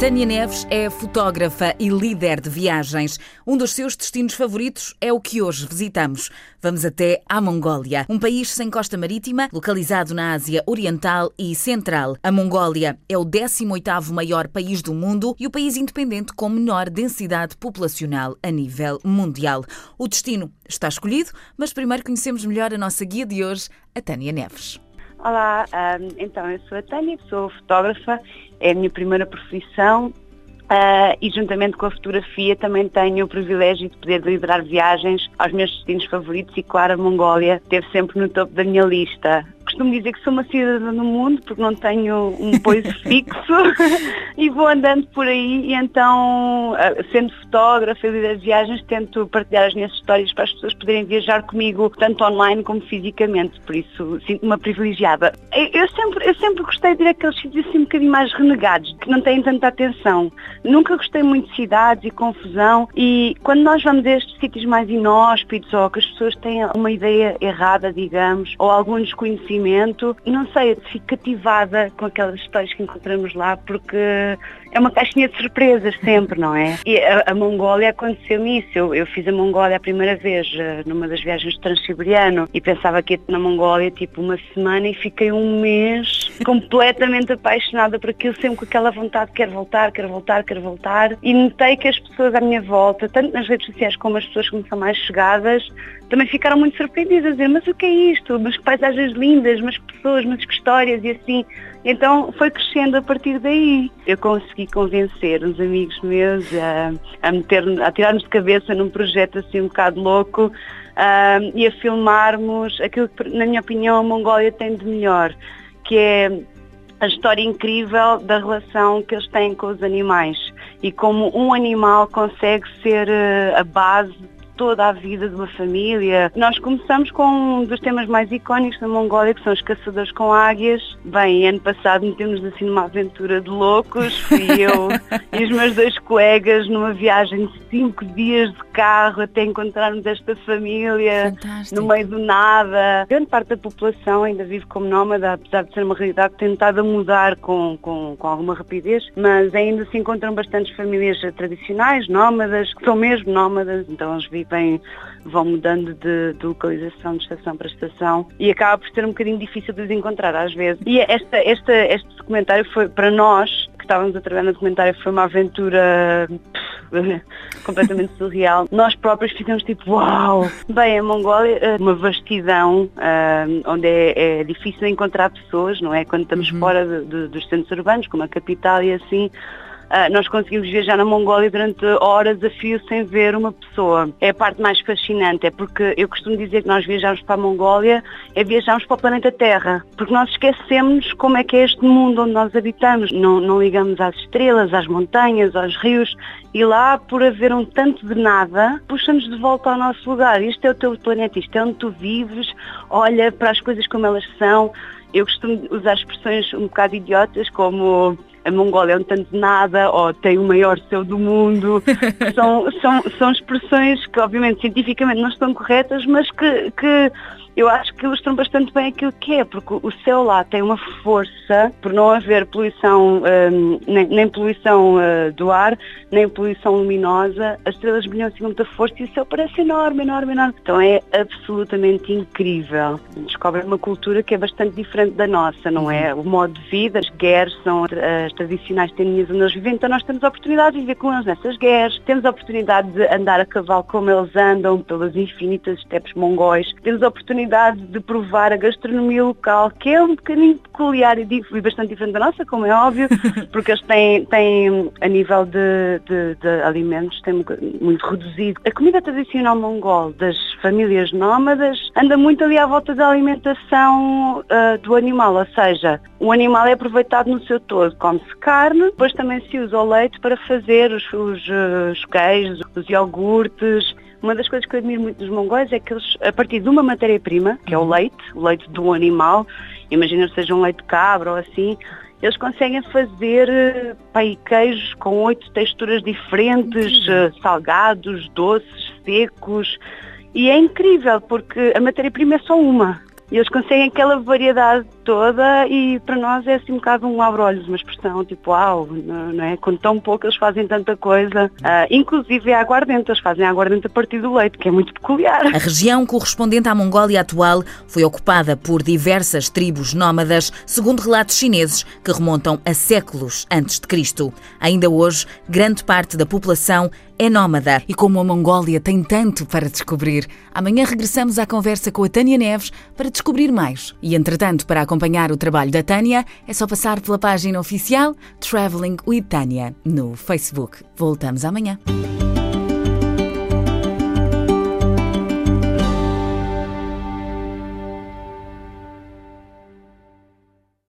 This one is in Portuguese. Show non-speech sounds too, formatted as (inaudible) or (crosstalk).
Tânia Neves é fotógrafa e líder de viagens. Um dos seus destinos favoritos é o que hoje visitamos. Vamos até à Mongólia, um país sem costa marítima, localizado na Ásia Oriental e Central. A Mongólia é o 18º maior país do mundo e o país independente com menor densidade populacional a nível mundial. O destino está escolhido, mas primeiro conhecemos melhor a nossa guia de hoje, a Tânia Neves. Olá, um, então eu sou a Tânia, sou fotógrafa, é a minha primeira profissão uh, e juntamente com a fotografia também tenho o privilégio de poder liderar viagens aos meus destinos favoritos e claro a Mongólia esteve sempre no topo da minha lista costumo dizer que sou uma cidadã no mundo porque não tenho um poiso (laughs) fixo (laughs) e vou andando por aí e então, ah, sendo fotógrafa e de viagens, tento partilhar as minhas histórias para as pessoas poderem viajar comigo, tanto online como fisicamente, por isso sinto-me privilegiada. Eu sempre, eu sempre gostei de ir àqueles sítios assim um bocadinho mais renegados, que não têm tanta atenção. Nunca gostei muito de cidades e confusão e quando nós vamos a estes sítios mais inóspitos ou que as pessoas têm uma ideia errada, digamos, ou algum desconhecimento e não sei, eu fico cativada com aquelas histórias que encontramos lá porque é uma caixinha de surpresas sempre, não é? E a, a Mongólia aconteceu-me isso. Eu, eu, fiz a Mongólia a primeira vez uh, numa das viagens de Transiberiano e pensava que ia na Mongólia tipo uma semana e fiquei um mês (laughs) completamente apaixonada por aquilo, sempre com aquela vontade, quero voltar, quero voltar, quero voltar. E notei que as pessoas à minha volta, tanto nas redes sociais como as pessoas que me são mais chegadas, também ficaram muito surpreendidas a dizer, mas o que é isto? Mas que paisagens lindas, mas que pessoas, mas que histórias e assim. Então foi crescendo a partir daí. Eu consegui convencer uns amigos meus a, a, meter, a tirar-nos de cabeça num projeto assim um bocado louco e a filmarmos aquilo que, na minha opinião, a Mongólia tem de melhor, que é a história incrível da relação que eles têm com os animais e como um animal consegue ser uh, a base toda a vida de uma família. Nós começamos com um dos temas mais icónicos da Mongólia, que são os caçadores com águias. Bem, ano passado metemos assim numa aventura de loucos, fui eu (laughs) e os meus dois colegas numa viagem de cinco dias de carro até encontrarmos esta família Fantástico. no meio do nada. Grande parte da população ainda vive como nómada, apesar de ser uma realidade tentada a mudar com, com, com alguma rapidez, mas ainda se encontram bastantes famílias tradicionais, nómadas, que são mesmo nómadas, então eles vivem vão mudando de, de, localização de estação para estação e acaba por ser um bocadinho difícil de os encontrar às vezes. E esta, esta, este documentário foi, para nós, que estávamos a trabalhar no documentário, foi uma aventura pff, (laughs) completamente surreal. Nós próprios ficamos tipo, uau! Bem, a Mongólia é uma vastidão uh, onde é, é, difícil encontrar pessoas, não é? Quando estamos uhum. fora de, de, dos centros urbanos, como a capital e assim, Uh, nós conseguimos viajar na Mongólia durante horas a fio sem ver uma pessoa. É a parte mais fascinante, é porque eu costumo dizer que nós viajamos para a Mongólia, é viajarmos para o planeta Terra, porque nós esquecemos como é que é este mundo onde nós habitamos. Não, não ligamos às estrelas, às montanhas, aos rios, e lá, por haver um tanto de nada, puxa-nos de volta ao nosso lugar. Isto é o teu planeta, isto é onde tu vives, olha para as coisas como elas são. Eu costumo usar expressões um bocado idiotas como a Mongólia é um tanto de nada ou tem o maior céu do mundo. (laughs) são, são, são expressões que obviamente cientificamente não estão corretas, mas que, que eu acho que ilustram bastante bem aquilo que é, porque o céu lá tem uma força, por não haver poluição, um, nem, nem, poluição uh, do ar, nem poluição luminosa, as estrelas brilham assim com muita força e o céu parece enorme, enorme, enorme. Então é absolutamente incrível. Descobre uma cultura que é bastante diferente da nossa, não é? O modo de vida, as guerras são as tradicionais tendinhas onde eles vivem, então nós temos a oportunidade de viver com eles nessas guerras, temos a oportunidade de andar a cavalo como eles andam, pelas infinitas estepes mongóis, temos a oportunidade de provar a gastronomia local, que é um bocadinho peculiar e, bastante diferente da nossa, como é óbvio, (laughs) porque eles têm, têm a nível de, de, de alimentos, têm muito reduzido. A comida tradicional mongol das famílias nómadas anda muito ali à volta da alimentação uh, do animal, ou seja, o animal é aproveitado no seu todo, come-se carne, depois também se usa o leite para fazer os, os, os queijos, os iogurtes, uma das coisas que eu admiro muito dos mongóis é que eles, a partir de uma matéria-prima, que é o leite, o leite de um animal, imagina que seja um leite de cabra ou assim, eles conseguem fazer eh, pai, queijos com oito texturas diferentes, eh, salgados, doces, secos. E é incrível porque a matéria-prima é só uma. E eles conseguem aquela variedade toda e para nós é assim um bocado um abre-olhos, uma expressão tipo, uau, não é? Com tão pouco eles fazem tanta coisa. Uh, inclusive é aguardente, eles fazem aguardente a partir do leite, que é muito peculiar. A região correspondente à Mongólia atual foi ocupada por diversas tribos nómadas, segundo relatos chineses que remontam a séculos antes de Cristo. Ainda hoje, grande parte da população é nómada e como a Mongólia tem tanto para descobrir, amanhã regressamos à conversa com a Tânia Neves para descobrir mais. E entretanto, para acompanhar o trabalho da Tânia, é só passar pela página oficial Traveling with Tânia no Facebook. Voltamos amanhã.